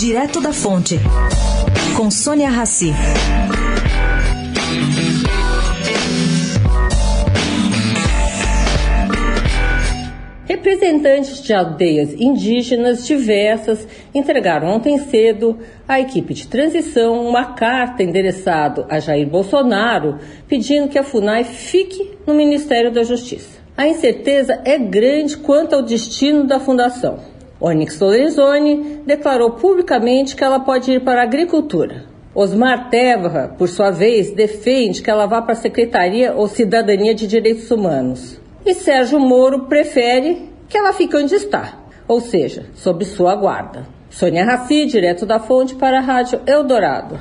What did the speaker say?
Direto da Fonte, com Sônia Rassi. Representantes de aldeias indígenas diversas entregaram ontem cedo à equipe de transição uma carta endereçada a Jair Bolsonaro pedindo que a FUNAI fique no Ministério da Justiça. A incerteza é grande quanto ao destino da fundação. Onyx Lorenzoni declarou publicamente que ela pode ir para a agricultura. Osmar Terra, por sua vez, defende que ela vá para a Secretaria ou Cidadania de Direitos Humanos. E Sérgio Moro prefere que ela fique onde está, ou seja, sob sua guarda. Sônia Raci, direto da fonte para a Rádio Eldorado.